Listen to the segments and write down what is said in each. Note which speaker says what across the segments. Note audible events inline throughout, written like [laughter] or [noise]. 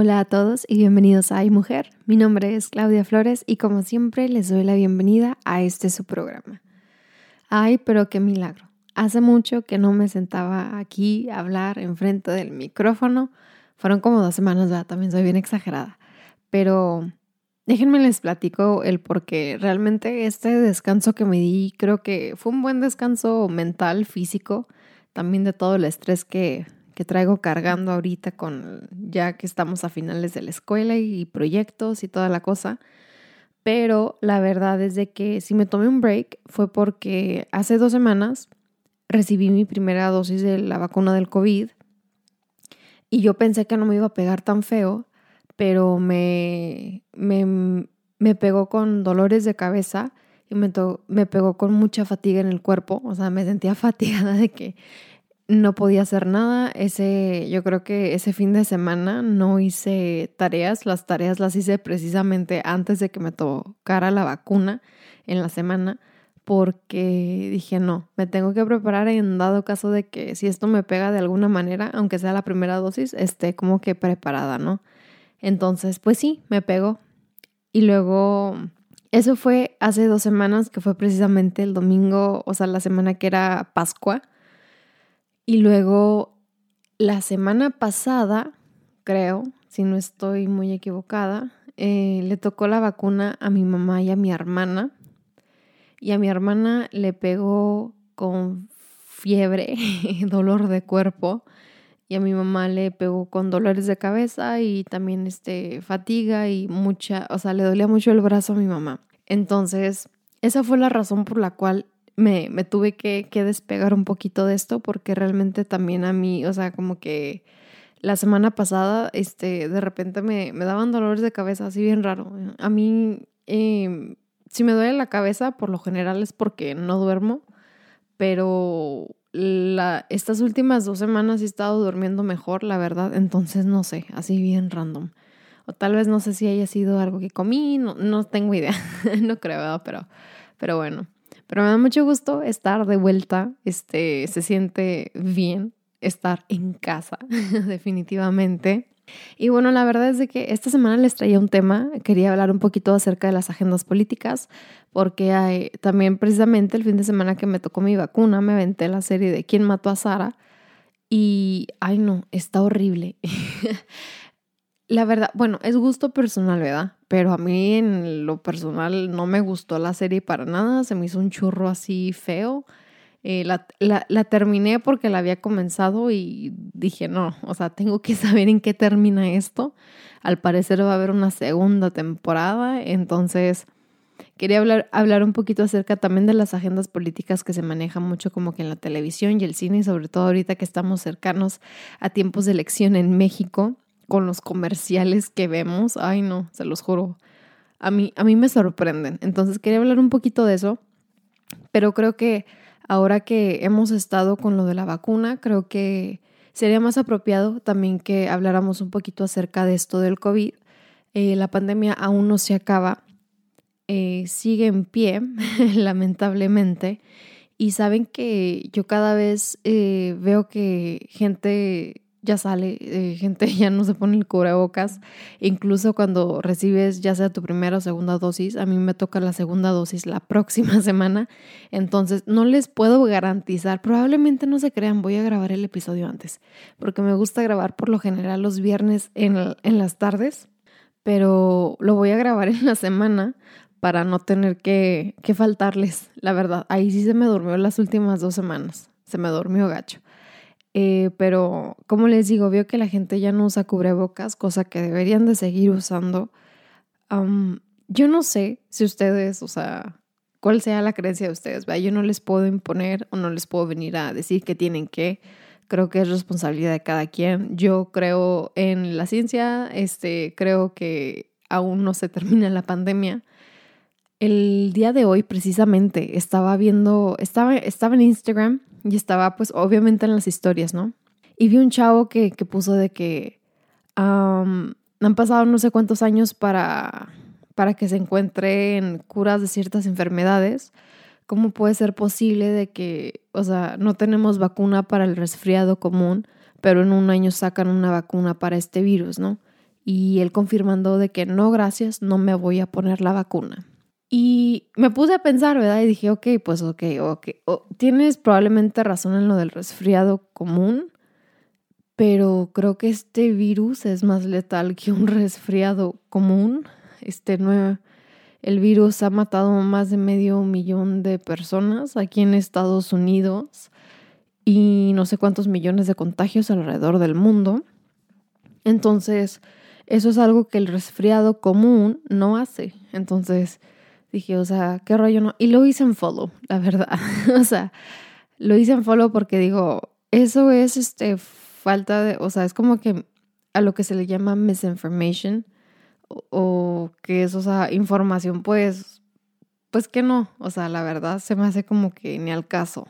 Speaker 1: Hola a todos y bienvenidos a Ay Mujer. Mi nombre es Claudia Flores y como siempre les doy la bienvenida a este su programa. Ay, pero qué milagro. Hace mucho que no me sentaba aquí a hablar enfrente del micrófono. Fueron como dos semanas, ya también soy bien exagerada. Pero déjenme les platico el por qué realmente este descanso que me di creo que fue un buen descanso mental, físico, también de todo el estrés que que traigo cargando ahorita con ya que estamos a finales de la escuela y proyectos y toda la cosa. Pero la verdad es de que si me tomé un break fue porque hace dos semanas recibí mi primera dosis de la vacuna del COVID y yo pensé que no me iba a pegar tan feo, pero me, me, me pegó con dolores de cabeza y me, me pegó con mucha fatiga en el cuerpo, o sea, me sentía [laughs] fatigada de que no podía hacer nada. Ese, yo creo que ese fin de semana no hice tareas. Las tareas las hice precisamente antes de que me tocara la vacuna en la semana, porque dije, no, me tengo que preparar en dado caso de que si esto me pega de alguna manera, aunque sea la primera dosis, esté como que preparada, ¿no? Entonces, pues sí, me pegó. Y luego, eso fue hace dos semanas, que fue precisamente el domingo, o sea, la semana que era Pascua y luego la semana pasada, creo, si no estoy muy equivocada, eh, le tocó la vacuna a mi mamá y a mi hermana. Y a mi hermana le pegó con fiebre, [laughs] dolor de cuerpo. Y a mi mamá le pegó con dolores de cabeza y también este, fatiga y mucha, o sea, le dolía mucho el brazo a mi mamá. Entonces, esa fue la razón por la cual me, me tuve que, que, despegar un poquito de esto porque realmente también a mí, o sea, como que la semana pasada, este, de repente me, me daban dolores de cabeza así bien raro. A mí, eh, si me duele la cabeza, por lo general es porque no duermo, pero la, estas últimas dos semanas he estado durmiendo mejor, la verdad, entonces no sé, así bien random. O tal vez no sé si haya sido algo que comí, no, no tengo idea, [laughs] no creo, pero, pero bueno. Pero me da mucho gusto estar de vuelta. Este, se siente bien estar en casa, [laughs] definitivamente. Y bueno, la verdad es de que esta semana les traía un tema, quería hablar un poquito acerca de las agendas políticas, porque hay, también precisamente el fin de semana que me tocó mi vacuna, me aventé la serie de ¿Quién mató a Sara? Y, ay no, está horrible. [laughs] la verdad, bueno, es gusto personal, ¿verdad? Pero a mí en lo personal no me gustó la serie para nada, se me hizo un churro así feo. Eh, la, la, terminé porque la había comenzado y dije, no, o sea, tengo que [laughs] saber en qué termina esto. Al parecer va a haber una segunda temporada, entonces quería hablar, hablar un poquito acerca también de las agendas políticas que se manejan mucho como que en la televisión y el cine, y sobre todo ahorita que estamos cercanos a tiempos de elección en México con los comerciales que vemos, ay no, se los juro, a mí, a mí me sorprenden. Entonces quería hablar un poquito de eso, pero creo que ahora que hemos estado con lo de la vacuna, creo que sería más apropiado también que habláramos un poquito acerca de esto del COVID. Eh, la pandemia aún no se acaba, eh, sigue en pie, [laughs] lamentablemente. Y saben que yo cada vez eh, veo que gente ya sale, eh, gente [laughs] ya no se pone el cubrebocas, incluso cuando recibes ya sea tu primera o segunda dosis, a mí me toca la segunda dosis la [laughs] próxima semana, entonces no les puedo garantizar, probablemente no se crean, voy a grabar el episodio antes, porque me gusta grabar por lo general los viernes en, en las tardes, pero lo voy a grabar [laughs] en la semana para no tener que, que faltarles, la verdad, ahí sí se me durmió las últimas dos semanas, se me durmió gacho. Eh, pero, como les digo, veo que la gente ya no usa cubrebocas, cosa que deberían de seguir usando. yo no sé si ustedes, o sea, cuál sea la creencia de ustedes, yo no les puedo imponer o no les puedo venir a decir que tienen que. Creo que es responsabilidad de cada quien. Yo creo en la ciencia, este, creo que aún no se termina la pandemia. El día de hoy, precisamente, estaba viendo, estaba, estaba en Instagram y estaba pues obviamente en las historias, ¿no? Y vi un chavo que, que puso de que han pasado no sé cuántos años para, para que se encuentren curas de ciertas enfermedades. ¿Cómo puede ser posible de que, o sea, no tenemos vacuna para el resfriado común, pero en un año sacan una vacuna para este virus, ¿no? y él confirmando de que no, gracias, no me voy a poner la vacuna. Y me puse a pensar, ¿verdad? Y dije, ok, pues ok, ok. tienes probablemente razón en lo del resfriado común, pero creo que este virus es más letal que un resfriado común. Este nuevo, el virus ha matado más de medio millón de personas aquí en Estados Unidos y no sé cuántos millones de contagios alrededor del mundo. Entonces, eso es algo que el resfriado común no hace. Entonces, dije, o sea, qué rollo no. Y lo hice en follow, la verdad. [laughs] o sea, lo hice en follow porque digo, eso es este falta de, o sea, es como que a lo que se le llama misinformation o, que es, o sea, información pues, pues que no, o sea, la verdad se me hace como que ni al caso,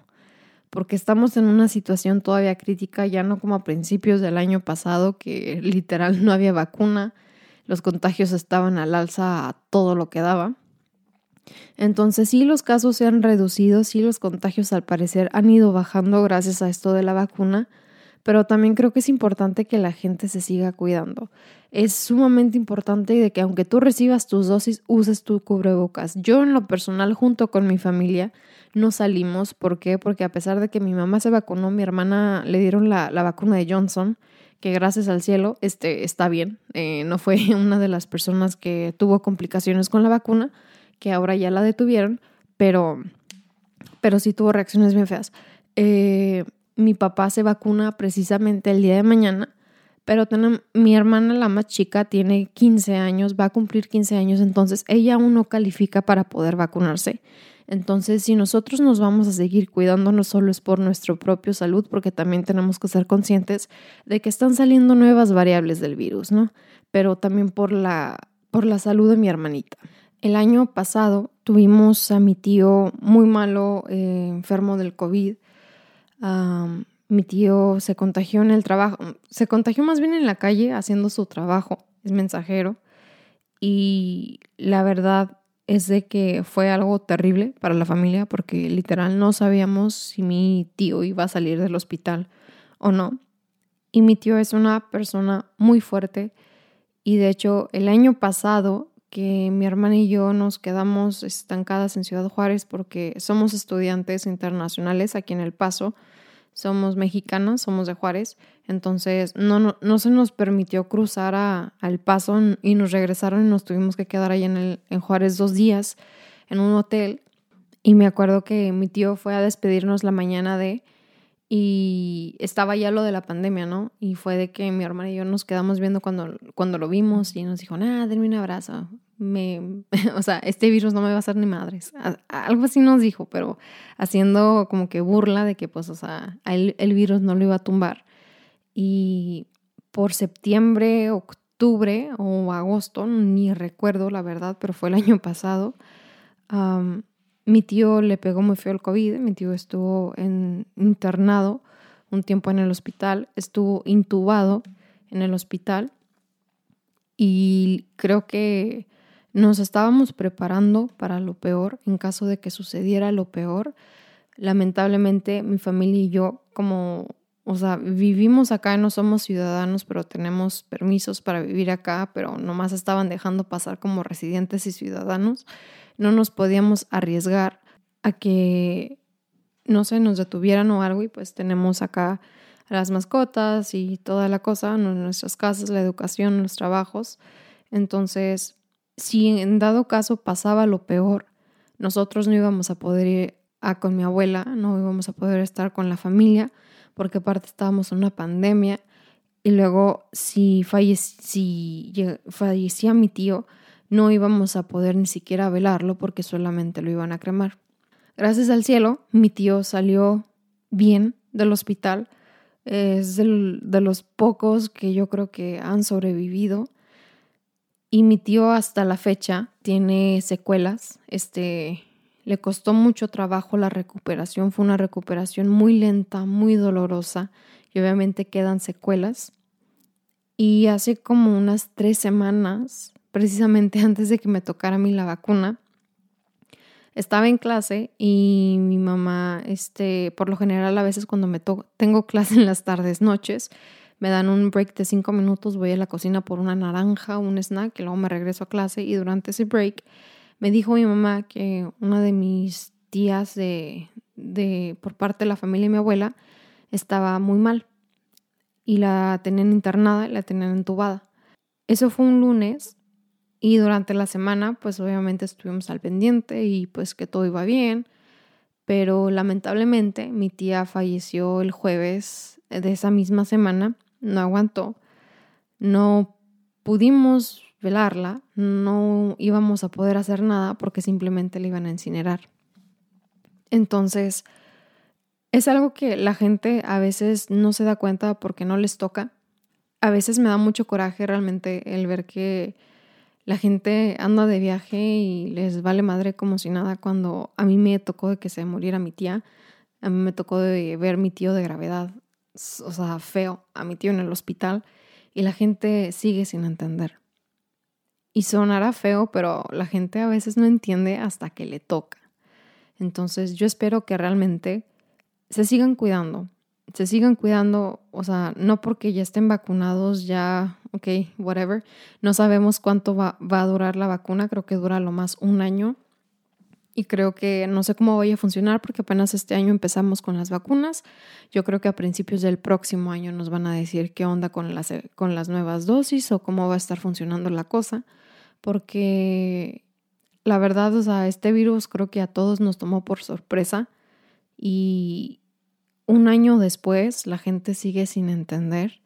Speaker 1: porque estamos en una situación todavía crítica, ya no como a principios del año pasado, que literal no había vacuna, los contagios estaban al alza a todo lo que daba. Entonces sí los casos se han reducido, sí los contagios al parecer han ido bajando gracias a esto de la vacuna, pero también creo que es importante que la gente se siga cuidando. Es sumamente importante de que aunque tú recibas tus dosis, uses tu cubrebocas. Yo en lo personal, junto con mi familia, no salimos. ¿Por qué? Porque a pesar de que mi mamá se vacunó, mi hermana le dieron la, vacuna de Johnson, que gracias al cielo este, está bien. Eh, no fue [laughs] una de las personas que tuvo complicaciones con la vacuna que ahora ya la detuvieron, pero, pero sí tuvo reacciones bien feas. Eh, mi papá se vacuna precisamente el día de mañana, pero mi hermana, la más chica, tiene 15 años, va a cumplir 15 años, entonces ella aún no califica para poder vacunarse. Entonces, si nosotros nos vamos a seguir cuidando, no solo es por nuestra propia salud, porque también tenemos que ser conscientes de que están saliendo nuevas variables del virus, ¿no? Pero también por la, por la salud de mi hermanita. El año pasado tuvimos a mi tío muy malo, eh, enfermo del COVID. mi tío se contagió en el trabajo, se contagió más bien en la calle haciendo su trabajo, es mensajero. Y la verdad es de que fue algo terrible para la familia porque literal no sabíamos si mi tío iba a salir del hospital o no. Y mi tío es una persona muy fuerte y de hecho el año pasado que mi hermana y yo nos quedamos estancadas en Ciudad Juárez porque somos estudiantes internacionales aquí en El Paso, somos mexicanas, somos de Juárez, entonces no, no, se nos permitió cruzar a, El Paso y nos regresaron y nos tuvimos que quedar ahí en, el, en Juárez dos días en un hotel. Y me acuerdo que mi tío fue a despedirnos la mañana de y estaba ya lo de la pandemia, ¿no? Y fue de que mi hermana y yo nos quedamos viendo cuando, cuando lo vimos y nos dijo, nada, denme un abrazo. Me, [laughs] o sea, este virus no me va a hacer ni madres. Algo así nos dijo, pero haciendo como que burla de que, pues, o sea, el, el virus no lo iba a tumbar. Y por septiembre, octubre o agosto, ni recuerdo la verdad, pero fue el año pasado, mi tío le pegó muy feo el COVID, mi tío estuvo en, internado un tiempo en el hospital, estuvo intubado en el hospital y creo que nos estábamos preparando para lo peor en caso de que sucediera lo peor. Lamentablemente mi familia y yo como, o sea, vivimos acá no somos ciudadanos, pero tenemos permisos para vivir acá, pero nomás estaban dejando pasar como residentes y ciudadanos no nos podíamos arriesgar a que, no sé, nos detuvieran o algo y pues tenemos acá las mascotas y toda la cosa, nuestras casas, la educación, los trabajos. Entonces, si en dado caso pasaba lo peor, nosotros no íbamos a poder ir a con mi abuela, no íbamos a poder estar con la familia, porque aparte estábamos en una pandemia. Y luego, si, fallecía mi tío, no íbamos a poder ni siquiera velarlo porque solamente lo iban a cremar. Gracias al cielo, mi tío salió bien del hospital. Es de los pocos que yo creo que han sobrevivido. Y mi tío hasta la fecha tiene secuelas. Este, le costó mucho trabajo la recuperación. Fue una recuperación muy lenta, muy dolorosa. Y obviamente quedan secuelas. Y hace como unas tres semanas precisamente [laughs] antes de que me tocara a mí la vacuna, estaba en clase y mi mamá, este, por lo general a veces cuando me tengo clase en las tardes, noches, me dan un break de cinco minutos, voy a la cocina por una naranja, un snack, y luego me regreso a clase y durante ese break me dijo mi mamá que una de mis tías de, de por parte de la familia de mi abuela estaba muy mal y la tenían internada y la tenían entubada. Eso fue un lunes y durante la semana pues obviamente estuvimos al pendiente y pues que todo iba bien, pero lamentablemente mi tía falleció el jueves de esa misma semana, no aguantó, no pudimos velarla, no íbamos a poder hacer nada porque simplemente la iban a incinerar. Entonces, es algo que la gente a veces no se da cuenta porque no les toca. A veces me da mucho coraje realmente el ver que la gente anda de viaje y les vale madre como si nada cuando a mí me tocó de que se muriera mi tía, a mí me tocó de ver mi tío de gravedad, o sea, feo, a mi tío en el hospital y la gente sigue sin entender. Y sonará feo, pero la gente a veces no entiende hasta que le toca. Entonces yo espero que realmente se sigan cuidando, se sigan cuidando, o sea, no porque ya estén vacunados, ya, ok, whatever, no sabemos cuánto va, va, a durar la vacuna, creo que dura lo más un año y creo que no sé cómo vaya a funcionar porque apenas este año empezamos con las vacunas, yo creo que a principios del próximo año nos van a decir qué onda con las, con las nuevas dosis o cómo va a estar funcionando la cosa, porque la verdad, o sea, este virus creo que a todos nos tomó por sorpresa y un año después la gente sigue sin entender.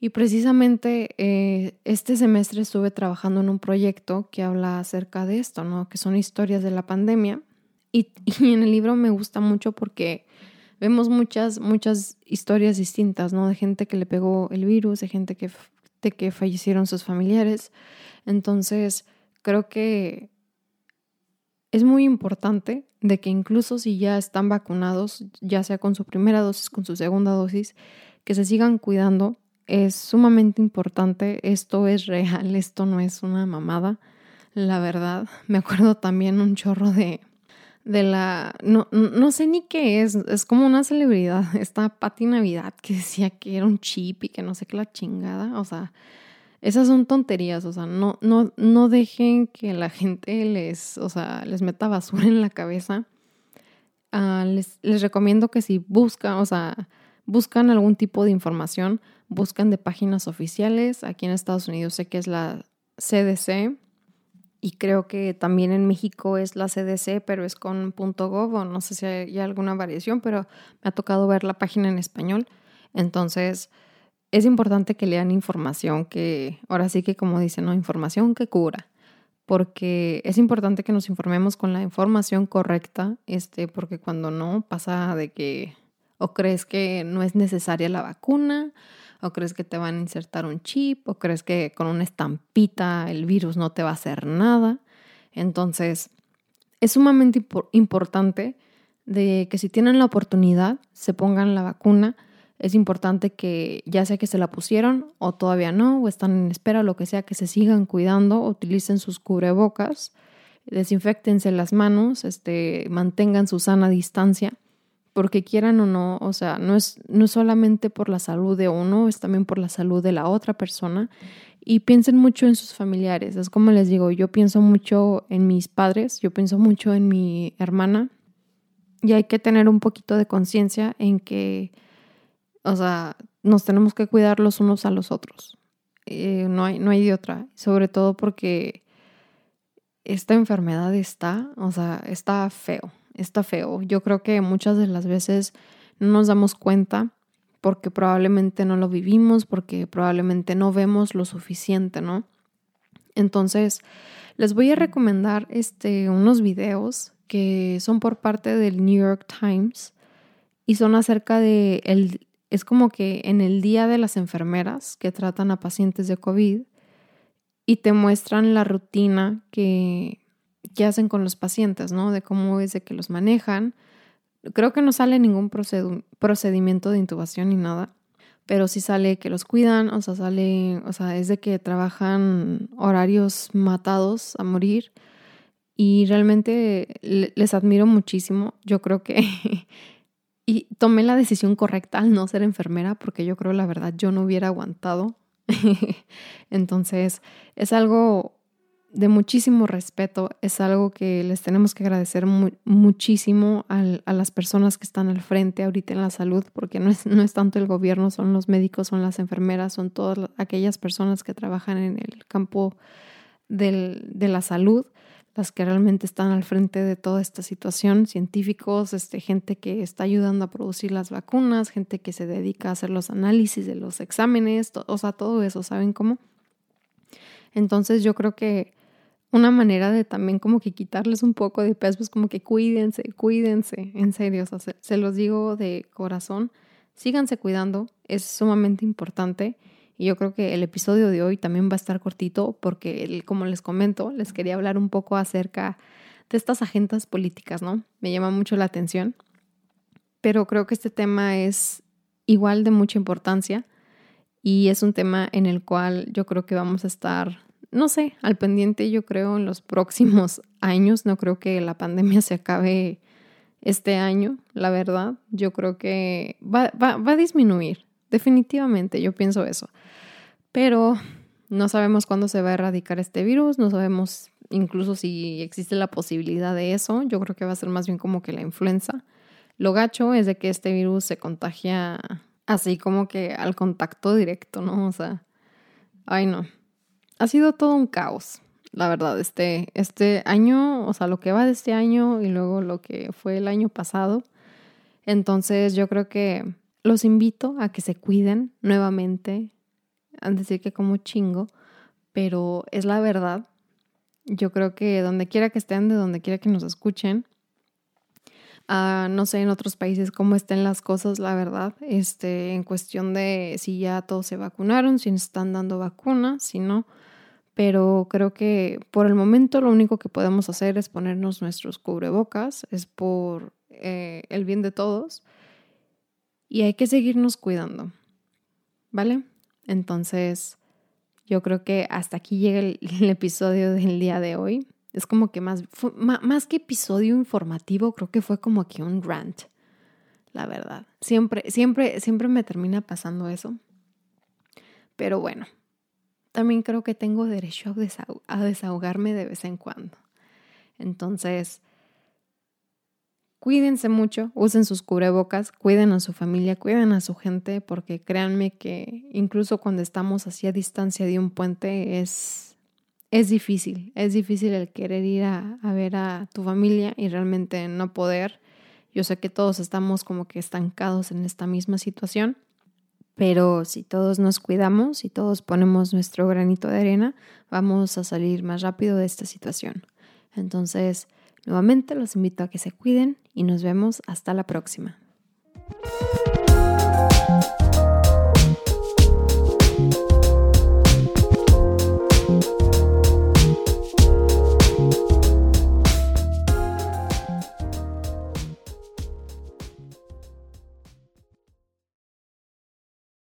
Speaker 1: Y precisamente eh, este semestre estuve trabajando en un proyecto que habla acerca de esto, ¿no? Que son historias de la pandemia. [laughs] Y, en el libro me gusta mucho porque vemos muchas, muchas historias distintas, ¿no? De gente que le pegó el virus, de gente que, de que fallecieron sus familiares. Entonces, creo que es muy importante de que incluso si ya están vacunados, ya sea con su primera dosis, con su segunda dosis, que se sigan cuidando. Es sumamente importante, esto es real, esto no es una mamada, la verdad. Me acuerdo también un chorro de, de la, no, no sé ni qué es, es como una celebridad, [laughs] esta Pati Navidad que decía que era un chip y que no sé qué la chingada, o sea, esas son tonterías, o sea, no, no, no dejen que la gente les, o sea, les meta basura en la cabeza. Ah, les, les, recomiendo que si buscan, o sea, buscan algún tipo de información, buscan de páginas oficiales. Aquí en Estados Unidos sé que es la CDC y creo que también en México es la CDC, pero es con .gov o no sé si hay alguna variación, pero me ha tocado ver la página en español. Entonces, es importante que lean información que, ahora sí que como dicen, ¿no? Información que cura, porque es importante que nos informemos con la información correcta, este, porque cuando no pasa de que o crees que no es necesaria la vacuna, o crees que te van a insertar un chip, o crees que con una estampita el virus no te va a hacer nada. Entonces, es sumamente importante de que si tienen la oportunidad, se pongan la vacuna. Es importante que ya sea que se la pusieron o todavía no, o están en espera, lo que sea, que se sigan cuidando, utilicen sus cubrebocas, desinfectense las manos, este, mantengan su sana distancia, porque quieran o no, o sea, no es, no es solamente por la salud de uno, es también por la salud de la otra persona. Y piensen mucho en sus familiares. Es como les digo, yo pienso mucho en mis padres, yo pienso mucho en mi hermana, y hay que tener un poquito de conciencia en que o sea, nos tenemos que cuidar los unos a los otros. Eh, no, hay, no hay de otra. Sobre todo porque esta enfermedad está, o sea, está feo, está feo. Yo creo que muchas de las veces no nos damos cuenta porque probablemente no lo vivimos, porque probablemente no vemos lo suficiente, ¿no? Entonces, les voy a recomendar este, unos videos que son por parte del New York Times y son acerca de el, es como que en el día de las enfermeras que tratan a pacientes de COVID y te muestran la rutina que, que hacen con los pacientes, ¿no? De cómo es de que los manejan. Creo que no sale ningún procedimiento de intubación ni nada, pero sí sale que los cuidan, o sea, sale, o sea, es de que trabajan horarios matados a morir y realmente les admiro muchísimo. Yo creo que [laughs] y tomé la decisión correcta al no ser enfermera porque yo creo la verdad yo no hubiera aguantado. [laughs] Entonces es algo de muchísimo respeto, es algo que les tenemos que agradecer muchísimo a las personas que están al frente ahorita en la salud, porque no es, no es tanto el gobierno, son los médicos, son las enfermeras, son todas aquellas personas que trabajan en el campo del, de la salud las que realmente están al frente de toda esta situación, científicos, este, gente que está ayudando a producir las vacunas, gente que se dedica a hacer los análisis de los exámenes, o sea, todo eso, ¿saben cómo? Entonces yo creo que una manera de también como que quitarles un poco de peso es como que cuídense, cuídense, en serio, o sea, se los digo de corazón, síganse cuidando, es sumamente importante y yo creo que el episodio de hoy también va a estar cortito porque, como les comento, les quería hablar un poco acerca de estas agendas políticas, ¿no? Me llama mucho la atención, pero creo que este tema es igual de mucha importancia y es un tema en el cual yo creo que vamos a estar, no sé, al pendiente yo creo en los próximos [laughs] años. No creo que la pandemia se acabe este año, la verdad. Yo creo que va, va, va a disminuir, definitivamente, yo pienso eso pero no sabemos cuándo se va a erradicar este virus, no sabemos incluso si existe la posibilidad de eso. Yo creo que va a ser más bien como que la influenza. Lo gacho es de que este virus se contagia así como que al contacto directo, ¿no? O sea, ay no. Ha sido todo un caos, la verdad, este, este año, o sea, lo que va de este año y luego lo que fue el año pasado. Entonces yo creo que los invito a que se cuiden nuevamente, a decir que como chingo, pero es la verdad. Yo creo que donde quiera que estén, de donde quiera que nos escuchen, uh, no sé en otros países cómo estén las cosas, la verdad, este, en cuestión de si ya todos se vacunaron, si están dando vacunas, si no. Pero creo que por el momento lo único que podemos hacer es ponernos nuestros cubrebocas, es por eh, el bien de todos. Y hay que seguirnos cuidando, ¿vale? Entonces, yo creo que hasta aquí llega el, [laughs] episodio del día de hoy. Es como que más, más que episodio informativo, creo que fue como aquí un rant, la verdad. Siempre, siempre, siempre me termina pasando eso. Pero bueno, también creo que tengo derecho a desahogarme de vez en cuando. Entonces, Cuídense mucho, usen sus cubrebocas, cuiden a su familia, cuiden a su gente, porque créanme que incluso cuando estamos así a distancia de un puente es, es difícil, es difícil el querer ir a, a ver a tu familia y realmente no poder. Yo sé que todos estamos como que estancados en esta misma situación, pero si todos nos cuidamos y todos ponemos nuestro granito de arena, vamos a salir más rápido de esta situación. Entonces, Nuevamente los invito a que se cuiden y nos vemos hasta la próxima.